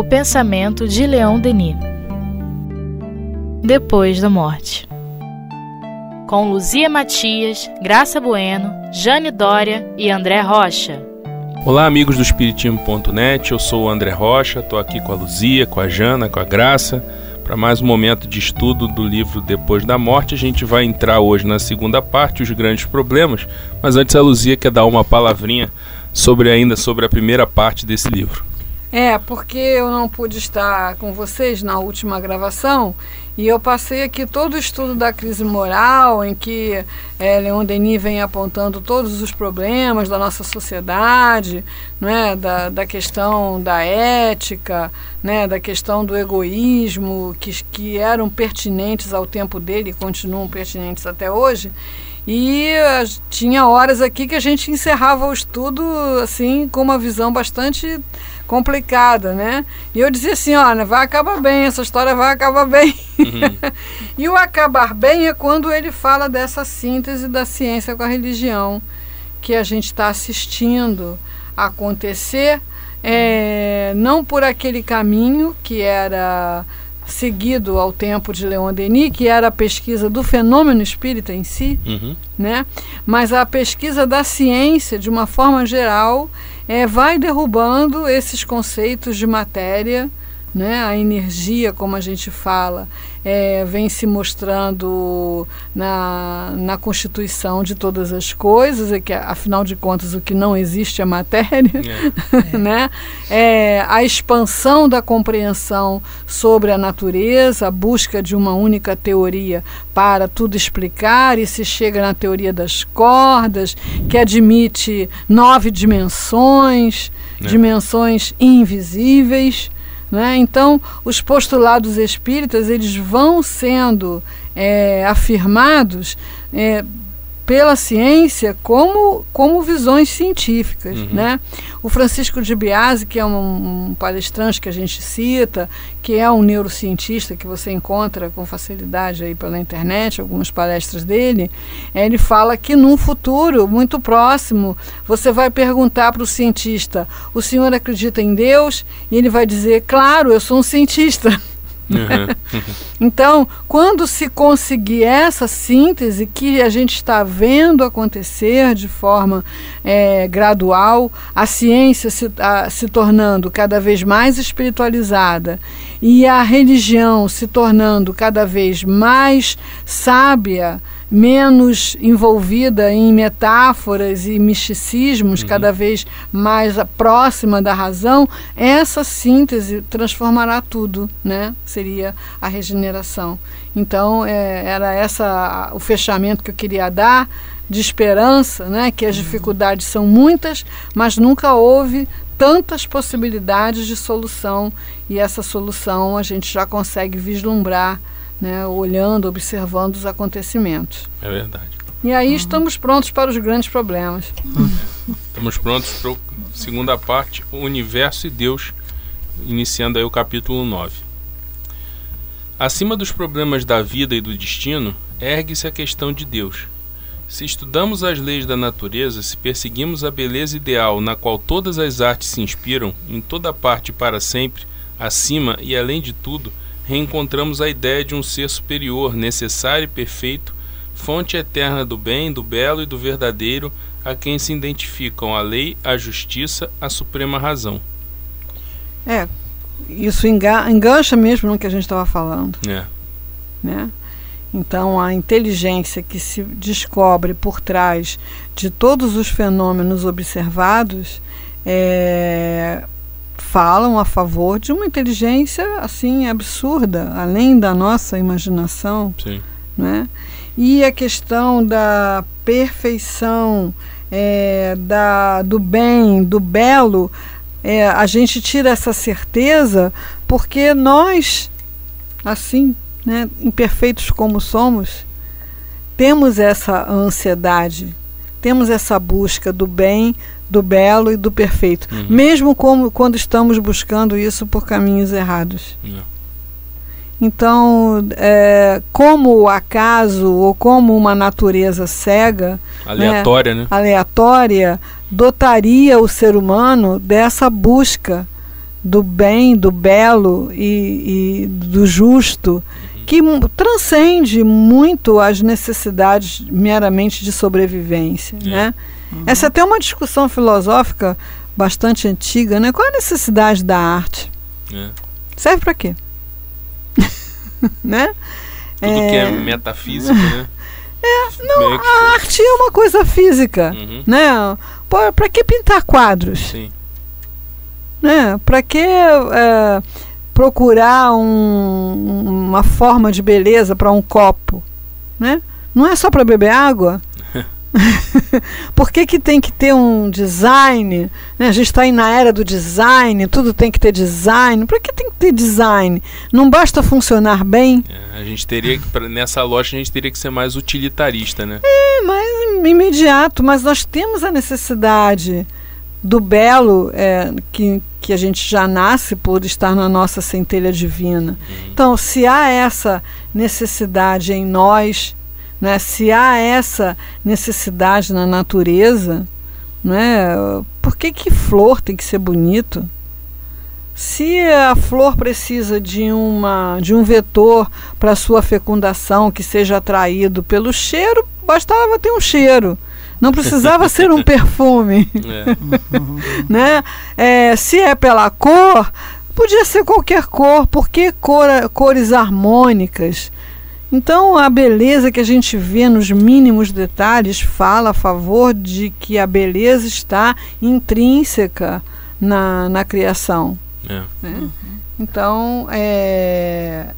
O pensamento de Leon Denis. Depois da morte. Com Luzia Matias, Graça Bueno, Jane Dória e André Rocha. Olá, amigos do Espiritismo.net. Eu sou o André Rocha, estou aqui com a Luzia, com a Jana, com a Graça, para mais um momento de estudo do livro Depois da Morte. A gente vai entrar hoje na segunda parte, os grandes problemas, mas antes a Luzia quer dar uma palavrinha sobre ainda sobre a primeira parte desse livro. É, porque eu não pude estar com vocês na última gravação e eu passei aqui todo o estudo da crise moral, em que é, Leon Denis vem apontando todos os problemas da nossa sociedade, né, da, da questão da ética, né, da questão do egoísmo, que, que eram pertinentes ao tempo dele e continuam pertinentes até hoje. E uh, tinha horas aqui que a gente encerrava o estudo assim com uma visão bastante complicada, né? E eu dizia assim, olha, vai acabar bem, essa história vai acabar bem. Uhum. e o acabar bem é quando ele fala dessa síntese da ciência com a religião que a gente está assistindo acontecer, é, não por aquele caminho que era seguido ao tempo de Leon Denis, que era a pesquisa do fenômeno espírita em si, uhum. né? mas a pesquisa da ciência, de uma forma geral, é, vai derrubando esses conceitos de matéria, né? a energia, como a gente fala, é, vem se mostrando na, na constituição de todas as coisas, e que afinal de contas o que não existe é matéria, é. né? É, a expansão da compreensão sobre a natureza, a busca de uma única teoria para tudo explicar, e se chega na teoria das cordas, que admite nove dimensões, é. dimensões invisíveis. Né? Então, os postulados espíritas eles vão sendo é, afirmados é, pela ciência como, como visões científicas. Uhum. Né? O Francisco de Biase, que é um, um, palestrante que a gente cita, que é um neurocientista que você encontra com facilidade aí pela internet, algumas palestras dele, ele fala que num futuro muito próximo você vai perguntar para o cientista: o senhor acredita em Deus? E ele vai dizer: claro, eu sou um cientista. Uhum. então, quando se conseguir essa síntese que a gente está vendo acontecer de forma é, gradual, a ciência se, a, se tornando cada vez mais espiritualizada e a religião se tornando cada vez mais sábia menos envolvida em metáforas e misticismos, uhum. cada vez mais próxima da razão, essa síntese transformará tudo, né? Seria a regeneração. Então, é, era essa o fechamento que eu queria dar de esperança, né? Que as uhum. dificuldades são muitas, mas nunca houve tantas possibilidades de solução e essa solução a gente já consegue vislumbrar né, olhando, observando os acontecimentos. É verdade. E aí uhum. estamos prontos para os grandes problemas. Estamos prontos para a segunda parte, o universo e Deus, iniciando aí o capítulo 9. Acima dos problemas da vida e do destino, ergue-se a questão de Deus. Se estudamos as leis da natureza, se perseguimos a beleza ideal na qual todas as artes se inspiram, em toda parte para sempre, acima e além de tudo, reencontramos a ideia de um ser superior, necessário e perfeito, fonte eterna do bem, do belo e do verdadeiro, a quem se identificam a lei, a justiça, a suprema razão. É, isso engancha mesmo no que a gente estava falando. É. Né? Então, a inteligência que se descobre por trás de todos os fenômenos observados é, falam a favor de uma inteligência assim absurda, além da nossa imaginação, Sim. né? E a questão da perfeição, é, da, do bem, do belo, é, a gente tira essa certeza porque nós, assim, né, imperfeitos como somos, temos essa ansiedade, temos essa busca do bem, do belo e do perfeito, uhum. mesmo como, quando estamos buscando isso por caminhos errados. Uhum. Então, é, como o acaso ou como uma natureza cega, aleatória, né, né? aleatória, dotaria o ser humano dessa busca do bem, do belo e, e do justo, que transcende muito as necessidades meramente de sobrevivência. É. Né? Uhum. Essa é até uma discussão filosófica bastante antiga, né? Qual a necessidade da arte? É. Serve para quê? né? Tudo é... que é metafísica, né? É, não, a arte é uma coisa física, uhum. né? Para que pintar quadros? Sim. Né? Para que é, procurar um, uma forma de beleza para um copo? Né? Não é só para beber água? Por que, que tem que ter um design? Né? A gente está aí na era do design, tudo tem que ter design. Por que tem que ter design? Não basta funcionar bem? É, a gente teria que, nessa loja, a gente teria que ser mais utilitarista, né? É, mais imediato, mas nós temos a necessidade do belo é, que, que a gente já nasce por estar na nossa centelha divina. Uhum. Então, se há essa necessidade em nós, né? Se há essa necessidade na natureza, né? por que, que flor tem que ser bonito? Se a flor precisa de, uma, de um vetor para sua fecundação que seja atraído pelo cheiro, bastava ter um cheiro. Não precisava ser um perfume. É. né? É, se é pela cor, podia ser qualquer cor, porque cor, cores harmônicas então, a beleza que a gente vê nos mínimos detalhes fala a favor de que a beleza está intrínseca na, na criação. É. Né? Então, é,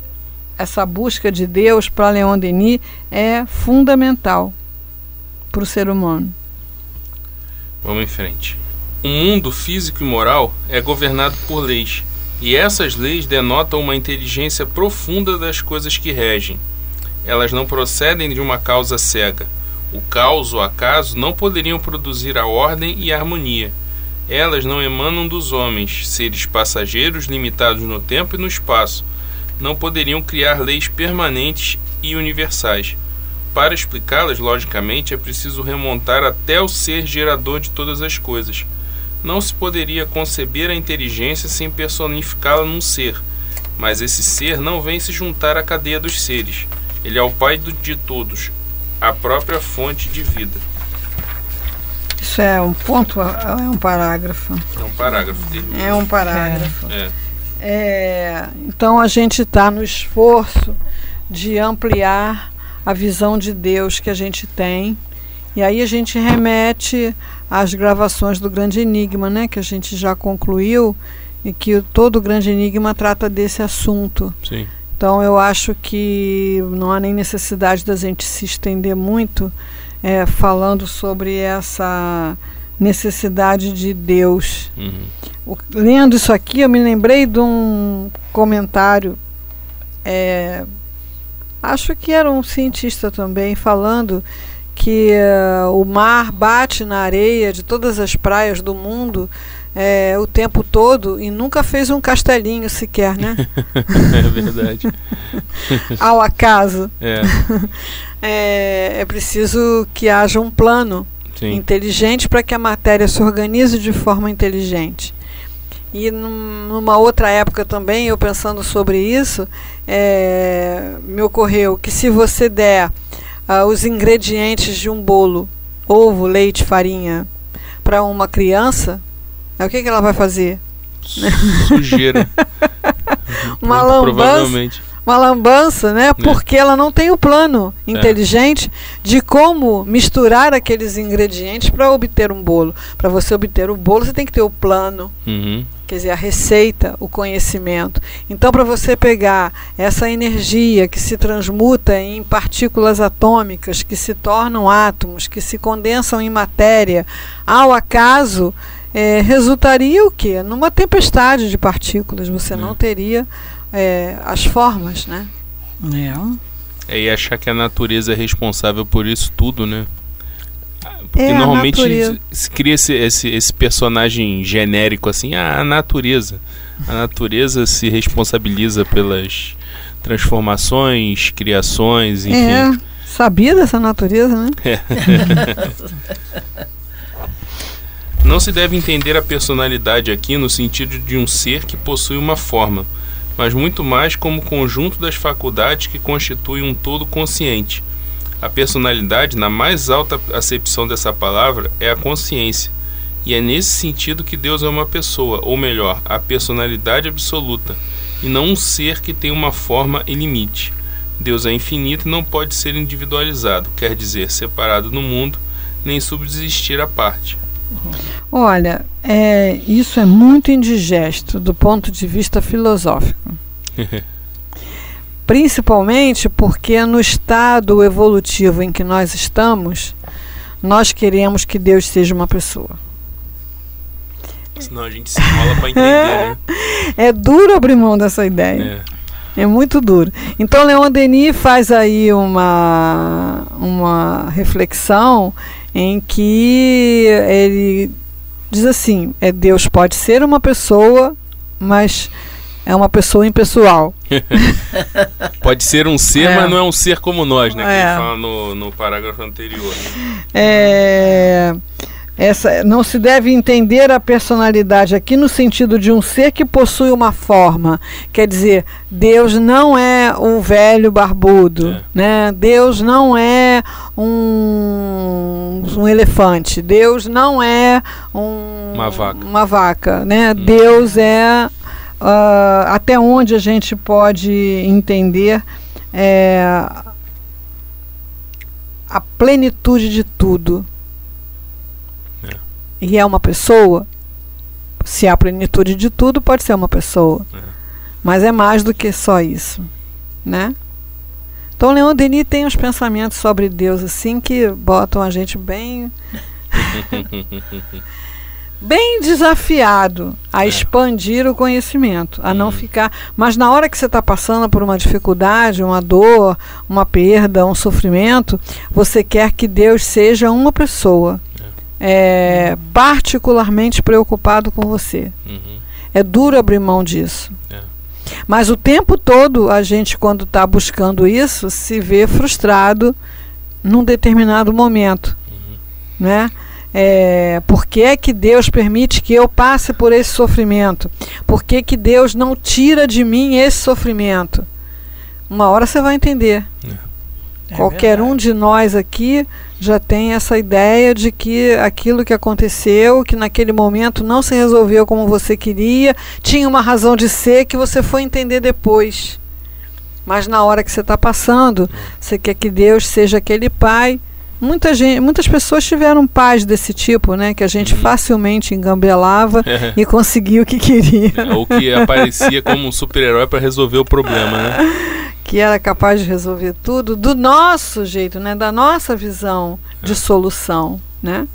essa busca de Deus para Leon Denis é fundamental para o ser humano. Vamos em frente. O mundo físico e moral é governado por leis, e essas leis denotam uma inteligência profunda das coisas que regem elas não procedem de uma causa cega. O caos ou acaso não poderiam produzir a ordem e a harmonia. Elas não emanam dos homens, seres passageiros limitados no tempo e no espaço. Não poderiam criar leis permanentes e universais. Para explicá-las logicamente, é preciso remontar até o ser gerador de todas as coisas. Não se poderia conceber a inteligência sem personificá-la num ser, mas esse ser não vem se juntar à cadeia dos seres. Ele é o Pai de todos, a própria fonte de vida. Isso é um ponto, é um parágrafo. É um parágrafo. É um parágrafo. É. É, então a gente está no esforço de ampliar a visão de Deus que a gente tem. E aí a gente remete às gravações do Grande Enigma, né, que a gente já concluiu, e que todo o Grande Enigma trata desse assunto. Sim. Então eu acho que não há nem necessidade da gente se estender muito é, falando sobre essa necessidade de Deus. Uhum. O, lendo isso aqui, eu me lembrei de um comentário, é, acho que era um cientista também, falando que uh, o mar bate na areia de todas as praias do mundo é, o tempo todo e nunca fez um castelinho sequer, né? é verdade. Ao acaso. É. é. é. preciso que haja um plano Sim. inteligente para que a matéria se organize de forma inteligente. E numa outra época também, eu pensando sobre isso, é, me ocorreu que se você der uh, os ingredientes de um bolo, ovo, leite, farinha, para uma criança, Aí o que, que ela vai fazer? Sujeira. uma lambança. Uma lambança, né? É. Porque ela não tem o plano é. inteligente é. de como misturar aqueles ingredientes para obter um bolo. Para você obter o bolo, você tem que ter o plano. Uhum. Quer dizer, a receita, o conhecimento. Então, para você pegar essa energia que se transmuta em partículas atômicas, que se tornam átomos, que se condensam em matéria, ao acaso, é, resultaria o quê? Numa tempestade de partículas, você é. não teria é, as formas, né? É. é. E achar que a natureza é responsável por isso tudo, né? Porque é, normalmente se cria esse, esse, esse, personagem genérico assim, ah, a natureza. A natureza se responsabiliza pelas transformações, criações, enfim. É, sabia dessa natureza, né? É. Não se deve entender a personalidade aqui no sentido de um ser que possui uma forma, mas muito mais como conjunto das faculdades que constituem um todo consciente. A personalidade, na mais alta acepção dessa palavra, é a consciência. E é nesse sentido que Deus é uma pessoa, ou melhor, a personalidade absoluta, e não um ser que tem uma forma e limite. Deus é infinito e não pode ser individualizado, quer dizer, separado no mundo, nem subsistir à parte. Olha, é, isso é muito indigesto do ponto de vista filosófico. Principalmente porque no estado evolutivo em que nós estamos, nós queremos que Deus seja uma pessoa. Senão a gente se enrola para entender, né? É duro abrir mão dessa ideia. É. é muito duro. Então, Leon Denis faz aí uma, uma reflexão em que ele diz assim: é, Deus pode ser uma pessoa, mas é uma pessoa impessoal. pode ser um ser, é. mas não é um ser como nós, né? É. Que ele fala no, no parágrafo anterior. É. Essa, não se deve entender a personalidade aqui no sentido de um ser que possui uma forma. Quer dizer, Deus não é o velho barbudo, é. né? Deus não é um, um elefante, Deus não é um, uma vaca, uma vaca né? Hum. Deus é uh, até onde a gente pode entender é, a plenitude de tudo e é uma pessoa, se há plenitude de tudo, pode ser uma pessoa. É. Mas é mais do que só isso, né? Então Leon Denis tem uns pensamentos sobre Deus assim que botam a gente bem bem desafiado a é. expandir o conhecimento, a não uhum. ficar. Mas na hora que você está passando por uma dificuldade, uma dor, uma perda, um sofrimento, você quer que Deus seja uma pessoa é, particularmente preocupado com você. Uhum. É duro abrir mão disso. É. Mas o tempo todo a gente, quando está buscando isso, se vê frustrado num determinado momento. Uhum. Né? É, por que, é que Deus permite que eu passe por esse sofrimento? Por que, que Deus não tira de mim esse sofrimento? Uma hora você vai entender. É. É Qualquer verdade. um de nós aqui já tem essa ideia de que aquilo que aconteceu, que naquele momento não se resolveu como você queria, tinha uma razão de ser que você foi entender depois. Mas na hora que você está passando, você quer que Deus seja aquele pai. Muita gente, muitas pessoas tiveram pais desse tipo, né? Que a gente uhum. facilmente engambelava é. e conseguia o que queria. É, ou que aparecia como um super-herói para resolver o problema, né? que era capaz de resolver tudo do nosso jeito, né, da nossa visão de solução, né?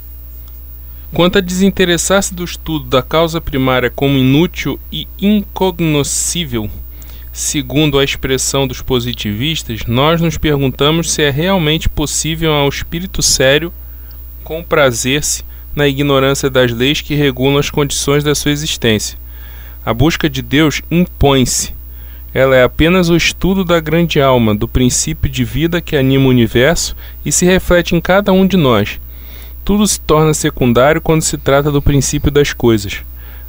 Quanto a desinteressar-se do estudo da causa primária como inútil e incognoscível, segundo a expressão dos positivistas, nós nos perguntamos se é realmente possível ao espírito sério comprazer-se na ignorância das leis que regulam as condições da sua existência. A busca de Deus impõe-se, ela é apenas o estudo da grande alma, do princípio de vida que anima o universo e se reflete em cada um de nós. Tudo se torna secundário quando se trata do princípio das coisas.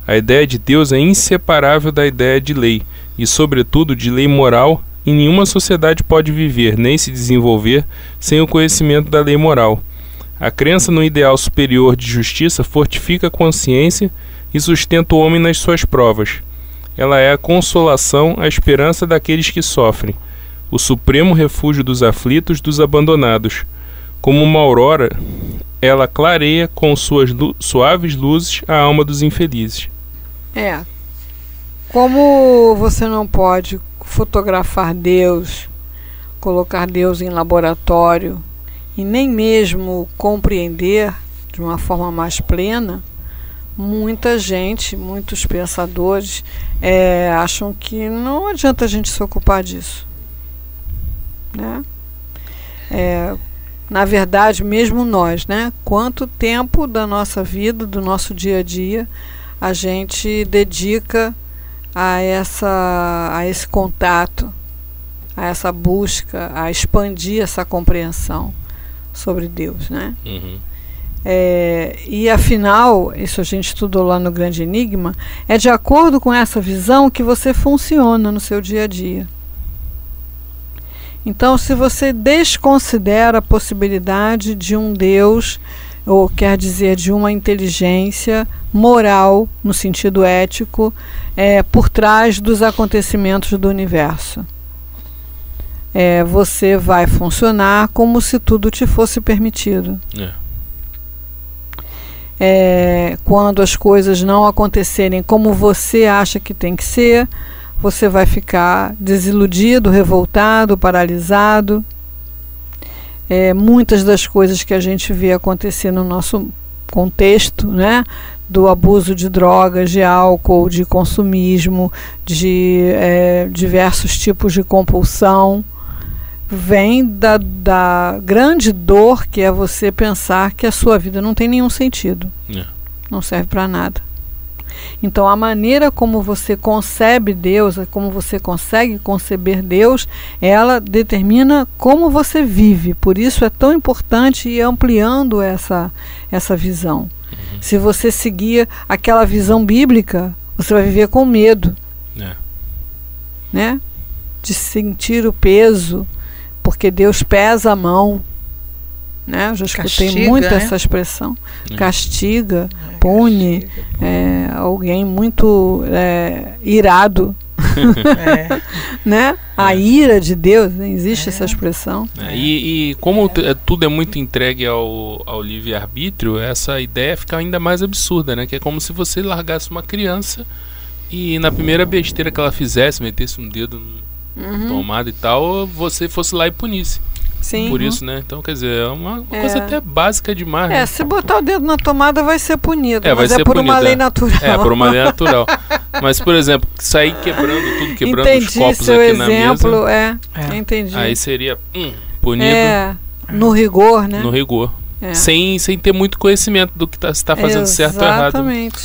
A ideia de Deus é inseparável da ideia de lei, e, sobretudo, de lei moral, e nenhuma sociedade pode viver nem se desenvolver sem o conhecimento da lei moral. A crença no ideal superior de justiça fortifica a consciência e sustenta o homem nas suas provas. Ela é a consolação, a esperança daqueles que sofrem, o supremo refúgio dos aflitos, dos abandonados. Como uma aurora, ela clareia com suas lu suaves luzes a alma dos infelizes. É. Como você não pode fotografar Deus, colocar Deus em laboratório e nem mesmo compreender de uma forma mais plena, muita gente, muitos pensadores é, acham que não adianta a gente se ocupar disso. Né? É, na verdade, mesmo nós, né? Quanto tempo da nossa vida, do nosso dia a dia, a gente dedica a, essa, a esse contato, a essa busca, a expandir essa compreensão sobre Deus, né? Uhum. É, e afinal, isso a gente estudou lá no Grande Enigma, é de acordo com essa visão que você funciona no seu dia a dia. Então, se você desconsidera a possibilidade de um Deus, ou quer dizer, de uma inteligência moral, no sentido ético, é, por trás dos acontecimentos do universo, é, você vai funcionar como se tudo te fosse permitido. É. É, quando as coisas não acontecerem como você acha que tem que ser, você vai ficar desiludido, revoltado, paralisado. É, muitas das coisas que a gente vê acontecer no nosso contexto, né, do abuso de drogas, de álcool, de consumismo, de é, diversos tipos de compulsão, vem da, da grande dor que é você pensar que a sua vida não tem nenhum sentido, É. não serve para nada. Então, a maneira como você concebe Deus, como você consegue conceber Deus, ela determina como você vive. Por isso é tão importante ir ampliando essa, essa visão. Se você seguir aquela visão bíblica, você vai viver com medo, É. né? De sentir o peso, porque Deus pesa a mão. Né? Eu já escutei Castiga, muito né? essa expressão. É. Castiga, pune, é, alguém muito é, irado, É, né? A ira de Deus, né? existe essa expressão. É, e, e como é, tudo é muito entregue ao, ao livre-arbítrio, essa ideia fica ainda mais absurda, né? Que é como se você largasse uma criança e na primeira besteira que ela fizesse, metesse um dedo no tomada e tal, você fosse lá e punisse. Uhum. Sim. Por isso, né? Então, quer dizer, é uma, uma É. coisa até básica demais. É, né? se botar o dedo na tomada vai ser punido, É, vai mas é ser por uma punido, lei é. natural. É, por uma lei natural. Mas, por exemplo, sair quebrando tudo, quebrando entendi os copos seu aqui na exemplo, mesa, é, É. entendi. aí seria hum, punido é, no rigor, né? no rigor. É. Sem, sem ter muito conhecimento do que tá, se está fazendo certo ou errado. Exatamente.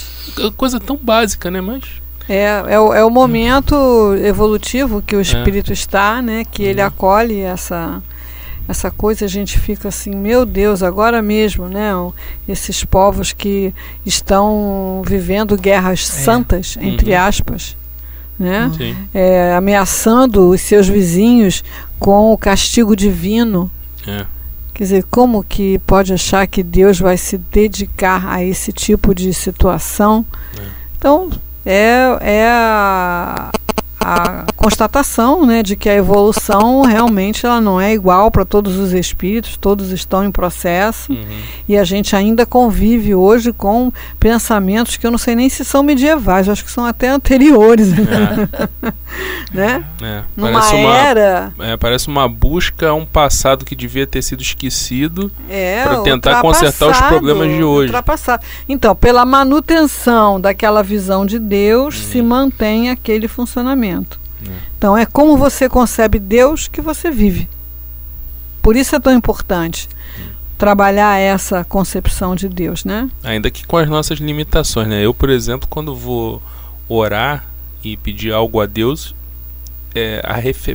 Coisa tão básica, né? Mas. É, é, o, é o momento evolutivo que o espírito está, né? Que ele Uhum. acolhe essa essa coisa, a gente fica assim, meu Deus, agora mesmo, né? Esses povos que estão vivendo guerras santas, entre Uhum. aspas, né? É, ameaçando os seus vizinhos com o castigo divino. É. Quer dizer, como que pode achar que Deus vai se dedicar a esse tipo de situação? Então, é, é a, a constatação né, de que a evolução realmente ela não é igual para todos os espíritos, todos estão em processo Uhum. e a gente ainda convive hoje com pensamentos que eu não sei nem se são medievais, acho que são até anteriores, né? É. Numa Parece uma, era é, parece uma busca a um passado que devia ter sido esquecido. É, Pra tentar consertar os problemas de hoje. ultrapassado. Então, pela manutenção daquela visão de Deus, se mantém aquele funcionamento. É. Então, é como você concebe Deus que você vive. Por isso é tão importante trabalhar essa concepção de Deus, né? Ainda que com as nossas limitações, né? Eu, por exemplo, quando vou orar e pedir algo a Deus, é,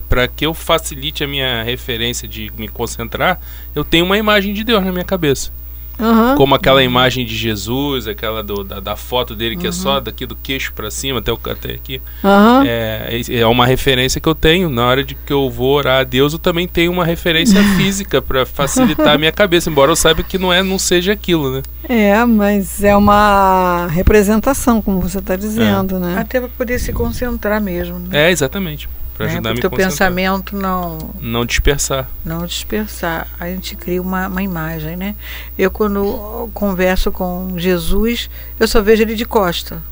para que eu facilite a minha referência de me concentrar, eu tenho uma imagem de Deus na minha cabeça. Aham. Como aquela imagem de Jesus, aquela do- da, da foto dele que é só daqui do queixo para cima até, o, até aqui. Aham. É, é uma referência que eu tenho. Na hora de que eu vou orar a Deus, eu também tenho uma referência física para facilitar a minha cabeça, embora eu saiba que não é, não seja aquilo, né? É, mas é uma representação, como você está dizendo, né? Até para poder se concentrar mesmo. Né? É, exatamente. Para Né? ajudar a me teu pensamento não Não dispersar. não dispersar. A gente cria uma, uma imagem, né? Eu quando converso com Jesus, eu só vejo ele de costa,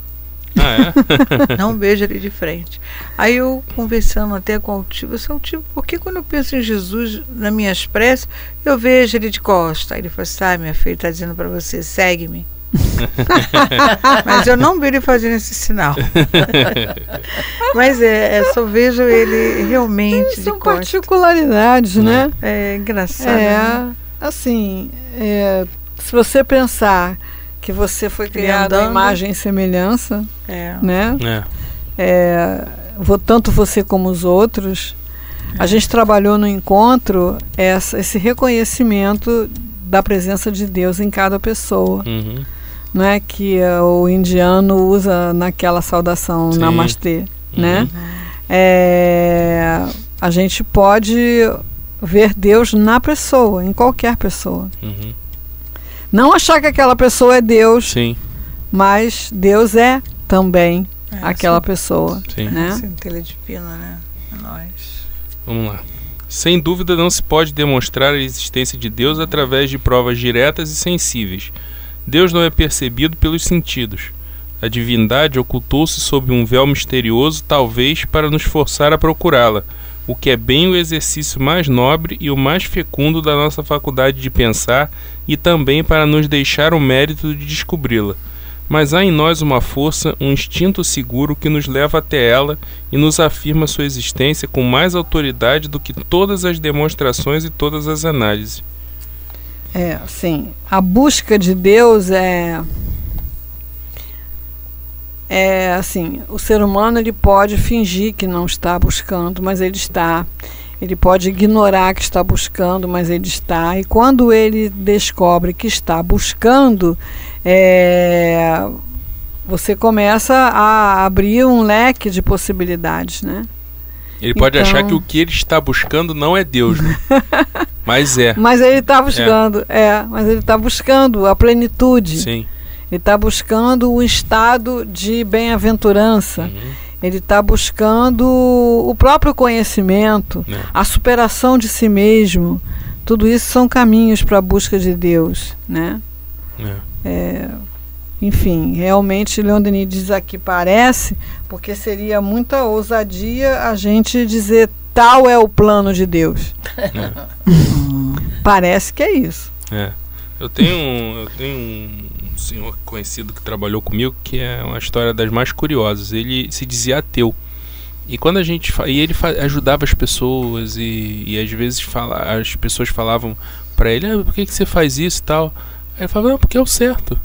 Ah, é? não vejo ele de frente. Aí eu conversando até com o tio, eu sou tipo, por que quando eu penso em Jesus nas minhas preces, eu vejo ele de costa? Aí ele falou assim, ah, minha filha, está dizendo para você, segue-me. Mas eu não vi ele fazendo esse sinal. Mas é, é, só vejo ele realmente de São particularidades, né? É engraçado. É, né? assim, é, se você pensar que você foi criado à imagem e semelhança, É. né? é. É, tanto você como os outros, a gente trabalhou no encontro essa, esse reconhecimento da presença de Deus em cada pessoa. Uhum. Não é que uh, o indiano usa naquela saudação Sim. namastê, Uhum. né? É, a gente pode ver Deus na pessoa, em qualquer pessoa. Uhum. Não achar que aquela pessoa é Deus, Sim, mas Deus é também É, aquela pessoa, sim. né? Centelha divina, né? É nós. Vamos lá. Sem dúvida, não se pode demonstrar a existência de Deus através de provas diretas e sensíveis. Deus não é percebido pelos sentidos. A divindade ocultou-se sob um véu misterioso, talvez para nos forçar a procurá-la, o que é bem o exercício mais nobre e o mais fecundo da nossa faculdade de pensar e também para nos deixar o mérito de descobri-la. Mas há em nós uma força, um instinto seguro que nos leva até ela e nos afirma sua existência com mais autoridade do que todas as demonstrações e todas as análises. É, sim. A busca de Deus é é assim, o ser humano ele pode fingir que não está buscando, mas ele está. Ele pode ignorar que está buscando, mas ele está. E quando ele descobre que está buscando, é, você começa a abrir um leque de possibilidades, né? Ele pode Então- achar que o que ele está buscando não é Deus, né? mas é. Mas ele está buscando, é. mas ele está buscando a plenitude. Sim. Ele está buscando o estado de bem-aventurança. Uhum. Ele está buscando o próprio conhecimento, É. a superação de si mesmo. Tudo isso são caminhos para a busca de Deus, né? É. Enfim, realmente Leon Denis diz aqui parece, porque seria muita ousadia a gente dizer tal é o plano de Deus. parece que é isso. É. Eu tenho, um- eu tenho um senhor conhecido que trabalhou comigo que é uma história das mais curiosas. Ele se dizia ateu. E quando a gente e ele ajudava as pessoas e, e às vezes fala, as pessoas falavam pra ele, ah, por que, que você faz isso e tal? Aí ele falava, não, porque é o certo.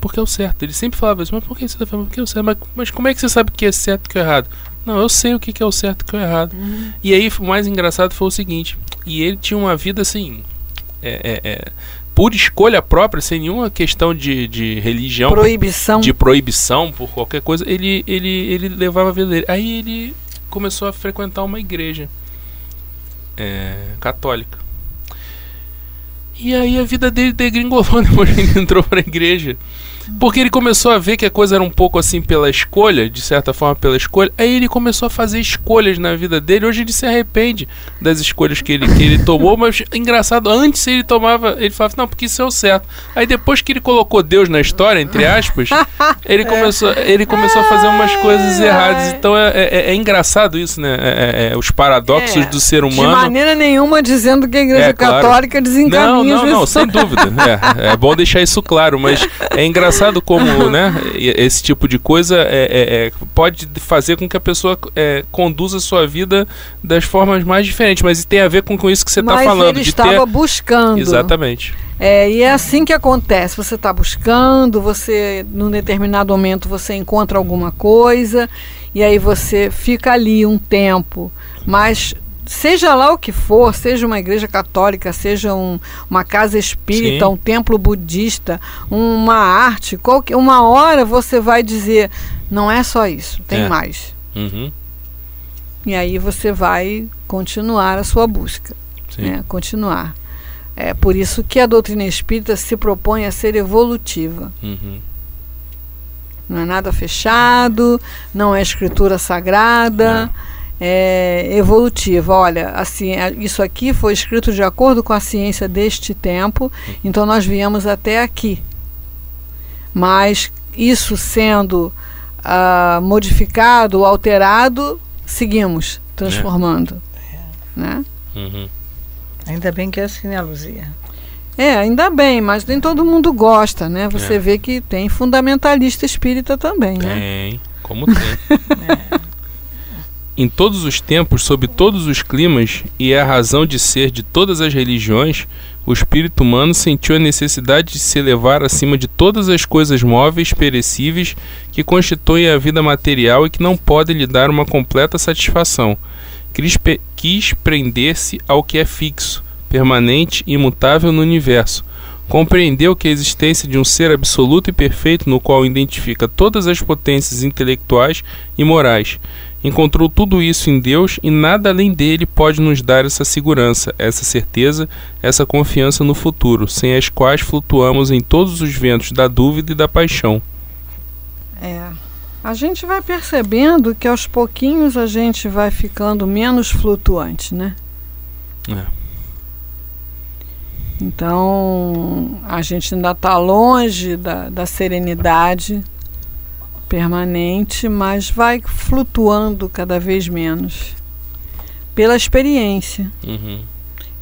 Porque é o certo. Ele sempre falava isso, mas por que você tá falando? Porque é o certo. Mas, mas como é que você sabe o que é certo e o que é errado? Não, eu sei o que que é o certo e o que é o errado. E aí o mais engraçado foi o seguinte, e ele tinha uma vida assim, é, é, é, por escolha própria, sem nenhuma questão de, de religião, Proibição. de proibição por qualquer coisa, ele, ele, ele levava a vida dele. Aí ele começou a frequentar uma igreja é, católica. E aí a vida dele degringolou depois que ele entrou pra igreja. Porque ele começou a ver que a coisa era um pouco assim pela escolha, de certa forma pela escolha. Aí ele começou a fazer escolhas na vida dele. Hoje ele se arrepende das escolhas que ele, que ele tomou. Mas engraçado, antes ele tomava. Ele falava, não, porque isso é o certo. Aí depois que ele colocou Deus na história, entre aspas, ele começou, ele começou a fazer umas coisas erradas. Então é, é- é engraçado isso, né? É- é- é os paradoxos É, do ser De humano. maneira nenhuma dizendo que a Igreja É, claro. Católica desencaminha Não, não, não, sem dúvida. É, é bom deixar isso claro, mas é engraçado como, né, esse tipo de coisa é, é- é- pode fazer com que a pessoa é, conduza a sua vida das formas mais diferentes, mas tem a ver com, com isso que você está falando, ele de estava ter... buscando. Exatamente. É, e é assim que acontece. Você está buscando, você, num determinado momento, você encontra alguma coisa, e aí você fica ali um tempo. Mas seja lá o que for, seja uma igreja católica, seja um- uma casa espírita, Sim. um templo budista, uma arte, qualquer, uma hora você vai dizer, não é só isso, tem É. mais. Uhum, E aí você vai continuar a sua busca né, continuar. É por isso que a doutrina espírita se propõe a ser evolutiva. Uhum, Não é nada fechado, não é escritura sagrada, é evolutiva. Olha, assim, isso aqui foi escrito de acordo com a ciência deste tempo, então nós viemos até aqui. Mas isso sendo ah, modificado alterado, seguimos transformando. Né? uhum. Ainda bem que é assim, né, Luzia? É, ainda bem, mas nem todo mundo gosta, né? Você É. vê que tem fundamentalista espírita também, né? Tem, como tem. Em todos os tempos, sob todos os climas, e é a razão de ser de todas as religiões, o espírito humano sentiu a necessidade de se elevar acima de todas as coisas móveis, perecíveis, que constituem a vida material e que não podem lhe dar uma completa satisfação. Quis, prender-se ao que é fixo, permanente e imutável no universo. Compreendeu que a existência de um ser absoluto e perfeito no qual identifica todas as potências intelectuais e morais. Encontrou tudo isso em Deus e nada além dele pode nos dar essa segurança, essa certeza, essa confiança no futuro, sem as quais flutuamos em todos os ventos da dúvida e da paixão. É. A gente vai percebendo que aos pouquinhos a gente vai ficando menos flutuante, né? É. Então a gente ainda está longe da, da serenidade permanente, mas vai flutuando cada vez menos pela experiência. Uhum.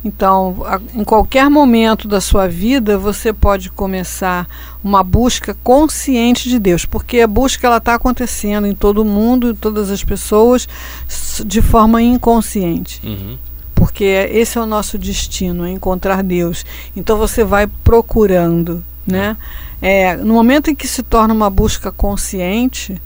Então, a, em qualquer momento da sua vida, você pode começar uma busca consciente de Deus, porque a busca ela está acontecendo em todo mundo, em todas as pessoas, de forma inconsciente. Uhum. Porque esse é o nosso destino, é encontrar Deus. Então você vai procurando, né? É, no momento em que se torna uma busca consciente,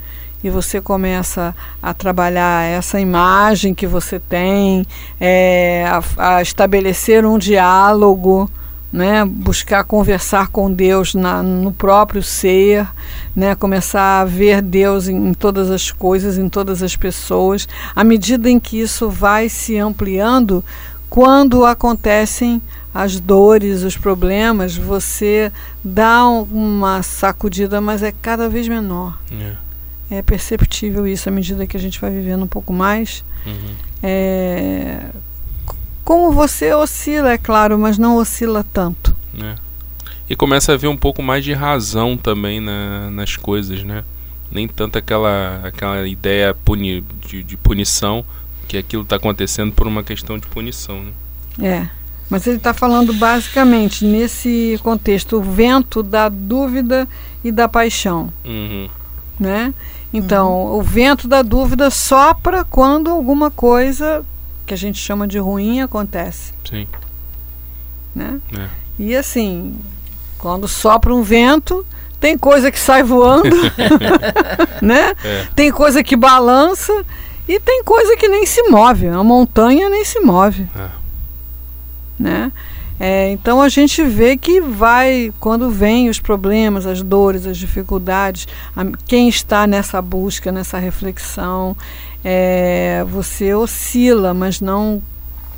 e você começa a trabalhar essa imagem que você tem, é, a, a, estabelecer um diálogo, né, buscar conversar com Deus na, no próprio ser, né, começar a ver Deus em, em todas as coisas, em todas as pessoas, à medida em que isso vai se ampliando, quando acontecem as dores, os problemas, você dá uma sacudida, mas é cada vez menor. É. É perceptível isso à medida que a gente vai vivendo um pouco mais. Uhum. É, como você oscila, é claro, mas não oscila tanto. É. E começa a ver um pouco mais de razão também na, nas coisas, né? Nem tanto aquela, aquela ideia puni, de, de punição, que aquilo está acontecendo por uma questão de punição, né? É. Mas ele está falando basicamente nesse contexto o vento da dúvida e da paixão. Uhum. Né? Então, uhum. o vento da dúvida sopra quando alguma coisa que a gente chama de ruim acontece. Sim. Né? É. E assim, quando sopra um vento, tem coisa que sai voando, né? É. Tem coisa que balança e tem coisa que nem se move. A montanha nem se move. É. Né? É, então a gente vê que vai, quando vem os problemas, as dores, as dificuldades, a, quem está nessa busca, nessa reflexão, é, você oscila, mas não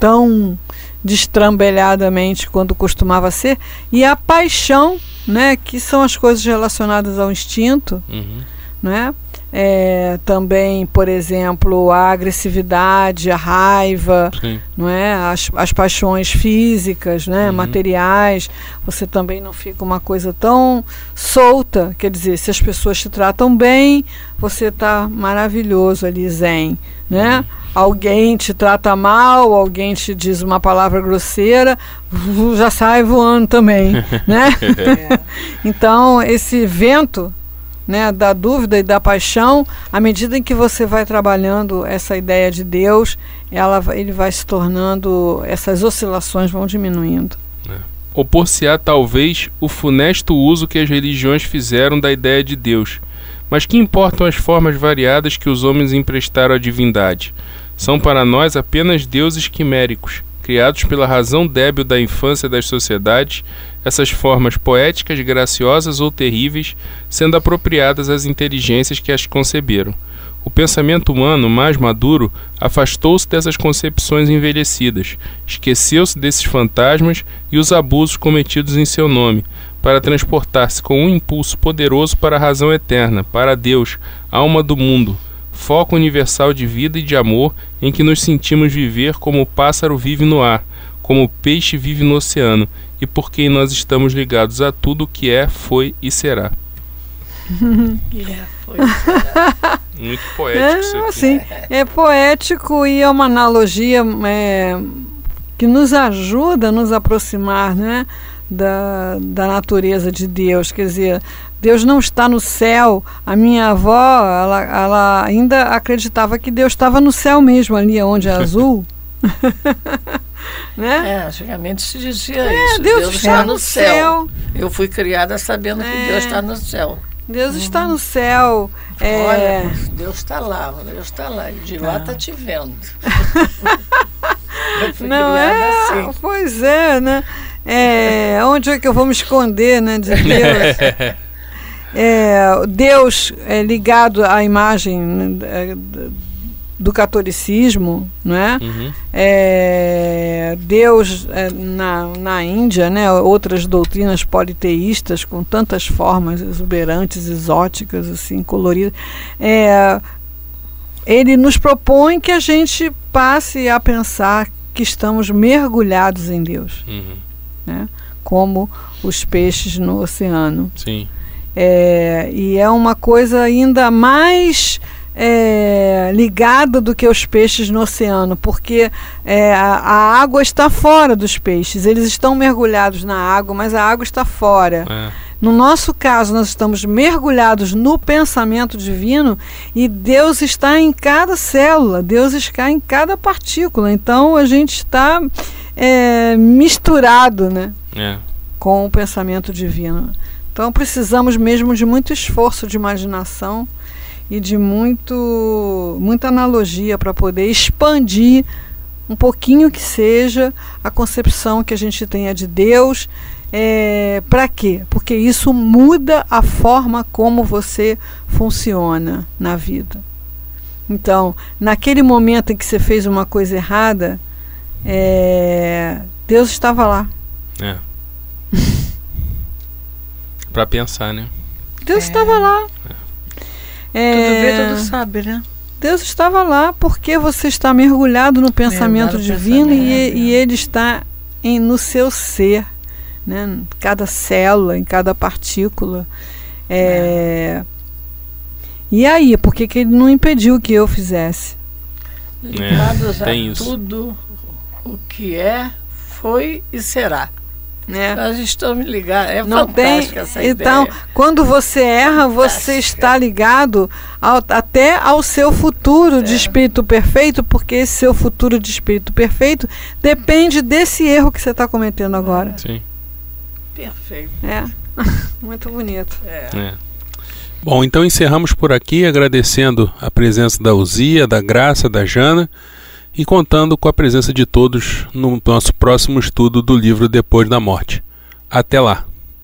tão destrambelhadamente quanto costumava ser. E a paixão, né, que são as coisas relacionadas ao instinto, Uhum. né? É, também, por exemplo, a agressividade, a raiva, Sim. não é? As, as paixões físicas, né? Uhum. materiais. Você também não fica uma coisa tão solta. Quer dizer, se as pessoas te tratam bem, você está maravilhoso ali, zen. Né? Alguém te trata mal, alguém te diz uma palavra grosseira, já sai voando também. né? Então, esse vento né, da dúvida e da paixão, à medida em que você vai trabalhando essa ideia de Deus, ela, ele vai se tornando, essas oscilações vão diminuindo. Opor-se-á talvez o funesto uso que as religiões fizeram da ideia de Deus. Mas que importam as formas variadas que os homens emprestaram à divindade? São para nós apenas deuses quiméricos, criados pela razão débil da infância das sociedades, essas formas poéticas, graciosas ou terríveis, sendo apropriadas às inteligências que as conceberam. O pensamento humano mais maduro afastou-se dessas concepções envelhecidas, esqueceu-se desses fantasmas e os abusos cometidos em seu nome, para transportar-se com um impulso poderoso para a razão eterna, para Deus, alma do mundo, foco universal de vida e de amor em que nos sentimos viver como o pássaro vive no ar, como o peixe vive no oceano, e por quem nós estamos ligados a tudo o que é, foi e será. É, foi. Muito poético isso É, aqui. assim, é poético e é uma analogia é, que nos ajuda a nos aproximar né, da, da natureza de Deus. Quer dizer, Deus não está no céu. A minha avó, ela, ela ainda acreditava que Deus estava no céu mesmo, ali onde é azul. né? É, antigamente se dizia É, isso. Deus, Deus, está está no céu. céu. Eu fui criada sabendo que É. Deus está no céu. Deus está no céu. É, Olha, Deus está lá, Deus está lá. E de lá está te vendo. Não é? assim. Pois é, né? É, onde é que eu vou me esconder, né, de Deus? É, Deus é ligado à imagem né, do catolicismo, não é? Uhum. É, Deus é, na, na Índia, né, outras doutrinas politeístas com tantas formas exuberantes, exóticas, assim, coloridas. É, ele nos propõe que a gente passe a pensar que estamos mergulhados em Deus, Uhum. né, como os peixes no oceano. Sim. É, e é uma coisa ainda mais é, ligada do que os peixes no oceano, porque é, a, a água está fora dos peixes. Eles estão mergulhados na água, mas a água está fora. É. No nosso caso, nós estamos mergulhados no pensamento divino e Deus está em cada célula, Deus está em cada partícula. Então a gente está é, misturado né, É. com o pensamento divino. Então precisamos mesmo de muito esforço de imaginação e de muito, muita analogia para poder expandir um pouquinho que seja a concepção que a gente tenha de Deus. É, para quê? Porque isso muda a forma como você funciona na vida. Então, naquele momento em que você fez uma coisa errada, é, Deus estava lá. É. pra pensar, né? Deus estava lá. É, Tudo vê, tudo sabe, né? Deus estava lá porque você está mergulhado no pensamento no divino e, pensamento, e Ele está em, no seu ser, né? em cada célula, em cada partícula. É, E aí, por que, que Ele não impediu que eu fizesse? Ligados a tem isso. tudo o que é, foi e será. Né? Nós estamos ligados. É Não tem. fantástica essa Então, ideia. quando você erra, você Fantástica. está ligado ao- até ao seu futuro de É. espírito perfeito, porque esse seu futuro de espírito perfeito depende desse erro que você está cometendo agora. Sim. Perfeito. É. Muito bonito. É. É. Bom, então encerramos por aqui agradecendo a presença da Uzia, da Graça, da Jana e contando com a presença de todos no nosso próximo estudo do livro Depois da Morte. Até lá!